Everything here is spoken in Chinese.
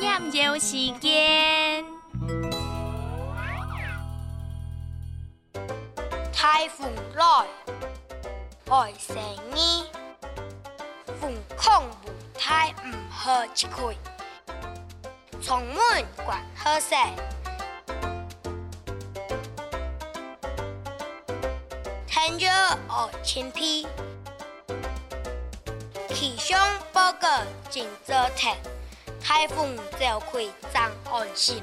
飲旧时间。太风来，爱生意，风控舞太唔好一开，窗門關好些，天热學前批，气象报告真糟態。海风撩开长安心。